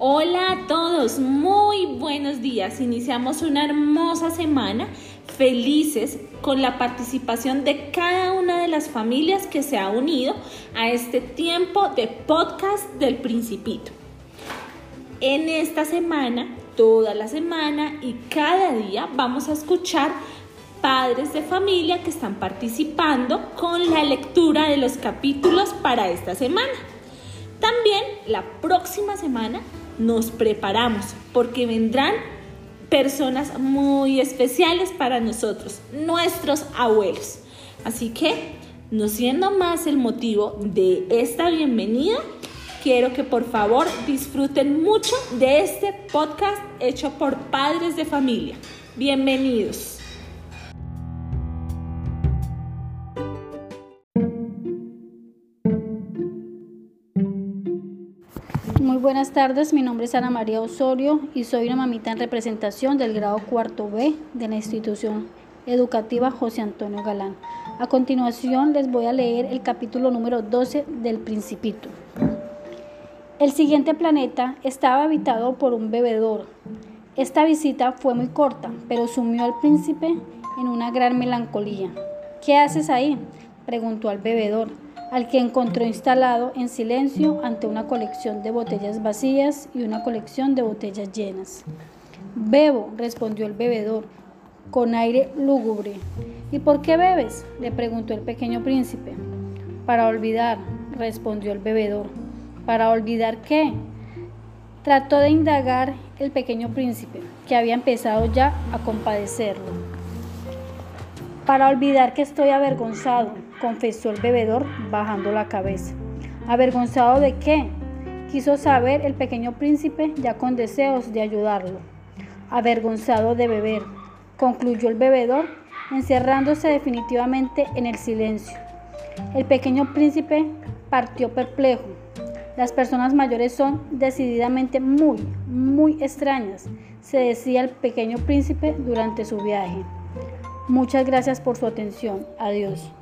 Hola a todos, muy buenos días. Iniciamos una hermosa semana felices con la participación de cada una de las familias que se ha unido a este tiempo de podcast del Principito. En esta semana, toda la semana y cada día vamos a escuchar padres de familia que están participando con la lectura de los capítulos para esta semana. También la próxima semana nos preparamos porque vendrán personas muy especiales para nosotros, nuestros abuelos. Así que, no siendo más el motivo de esta bienvenida, quiero que por favor disfruten mucho de este podcast hecho por padres de familia. Bienvenidos. Buenas tardes, mi nombre es Ana María Osorio y soy una mamita en representación del grado cuarto B de la institución educativa José Antonio Galán. A continuación les voy a leer el capítulo número 12 del Principito. El siguiente planeta estaba habitado por un bebedor. Esta visita fue muy corta, pero sumió al príncipe en una gran melancolía. ¿Qué haces ahí? preguntó al bebedor al que encontró instalado en silencio ante una colección de botellas vacías y una colección de botellas llenas. Bebo, respondió el bebedor, con aire lúgubre. ¿Y por qué bebes? le preguntó el pequeño príncipe. Para olvidar, respondió el bebedor. ¿Para olvidar qué? Trató de indagar el pequeño príncipe, que había empezado ya a compadecerlo. Para olvidar que estoy avergonzado, confesó el bebedor bajando la cabeza. ¿Avergonzado de qué? Quiso saber el pequeño príncipe ya con deseos de ayudarlo. Avergonzado de beber, concluyó el bebedor, encerrándose definitivamente en el silencio. El pequeño príncipe partió perplejo. Las personas mayores son decididamente muy, muy extrañas, se decía el pequeño príncipe durante su viaje. Muchas gracias por su atención. Adiós.